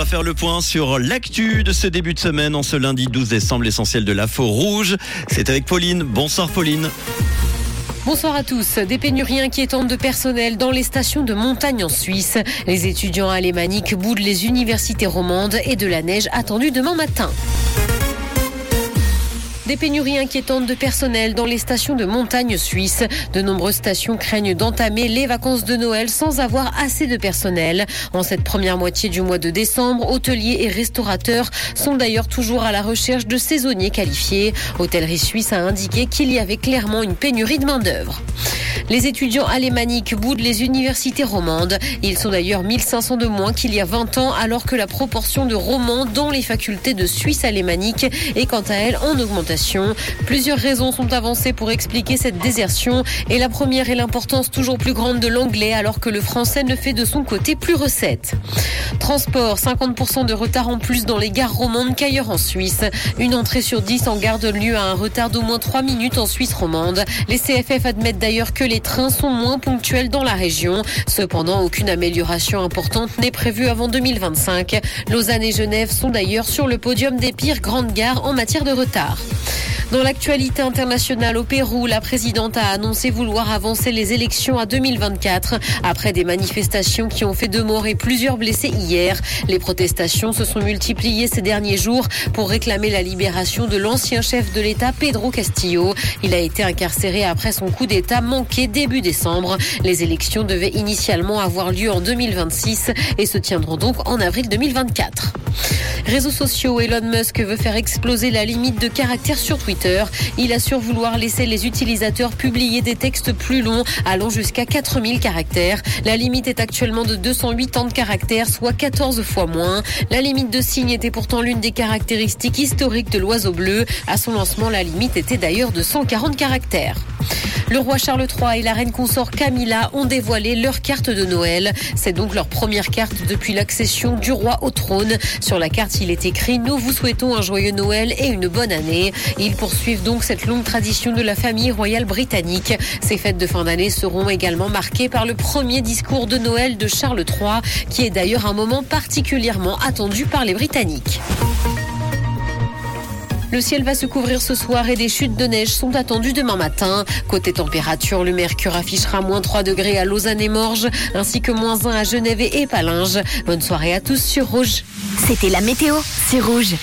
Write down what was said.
va faire le point sur l'actu de ce début de semaine en ce lundi 12 décembre, l'essentiel de l'info rouge. C'est avec Pauline. Bonsoir Pauline. Bonsoir à tous. Des pénuries inquiétantes de personnel dans les stations de montagne en Suisse. Les étudiants alémaniques boudent les universités romandes et de la neige attendue demain matin. Des pénuries inquiétantes de personnel dans les stations de montagne suisses. De nombreuses stations craignent d'entamer les vacances de Noël sans avoir assez de personnel. En cette première moitié du mois de décembre, hôteliers et restaurateurs sont d'ailleurs toujours à la recherche de saisonniers qualifiés. Hôtellerie Suisse a indiqué qu'il y avait clairement une pénurie de main-d'œuvre. Les étudiants alémaniques boudent les universités romandes. Ils sont d'ailleurs 1500 de moins qu'il y a 20 ans, alors que la proportion de romans dans les facultés de Suisse alémanique est quant à elle en augmentation. Plusieurs raisons sont avancées pour expliquer cette désertion. Et la première est l'importance toujours plus grande de l'anglais, alors que le français ne fait de son côté plus recette. Transport, 50% de retard en plus dans les gares romandes qu'ailleurs en Suisse. Une entrée sur 10 en garde lieu à un retard d'au moins 3 minutes en Suisse romande. Les CFF admettent d'ailleurs que les trains sont moins ponctuels dans la région. Cependant, aucune amélioration importante n'est prévue avant 2025. Lausanne et Genève sont d'ailleurs sur le podium des pires grandes gares en matière de retard. Dans l'actualité internationale au Pérou, la présidente a annoncé vouloir avancer les élections à 2024 après des manifestations qui ont fait deux morts et plusieurs blessés hier. Les protestations se sont multipliées ces derniers jours pour réclamer la libération de l'ancien chef de l'État Pedro Castillo. Il a été incarcéré après son coup d'État manqué début décembre. Les élections devaient initialement avoir lieu en 2026 et se tiendront donc en avril 2024. Réseaux sociaux, Elon Musk veut faire exploser la limite de caractère sur Twitter. Il assure vouloir laisser les utilisateurs publier des textes plus longs, allant jusqu'à 4000 caractères. La limite est actuellement de 280 caractères, soit 14 fois moins. La limite de signes était pourtant l'une des caractéristiques historiques de l'oiseau bleu. À son lancement, la limite était d'ailleurs de 140 caractères. Le roi Charles III et la reine consort Camilla ont dévoilé leur carte de Noël. C'est donc leur première carte depuis l'accession du roi au trône. Sur la carte, il est écrit Nous vous souhaitons un joyeux Noël et une bonne année. Ils poursuivent donc cette longue tradition de la famille royale britannique. Ces fêtes de fin d'année seront également marquées par le premier discours de Noël de Charles III, qui est d'ailleurs un moment particulièrement attendu par les Britanniques. Le ciel va se couvrir ce soir et des chutes de neige sont attendues demain matin. Côté température, le mercure affichera moins 3 degrés à Lausanne et Morges, ainsi que moins 1 à Genève et Palinges. Bonne soirée à tous sur Rouge. C'était la météo, c'est Rouge.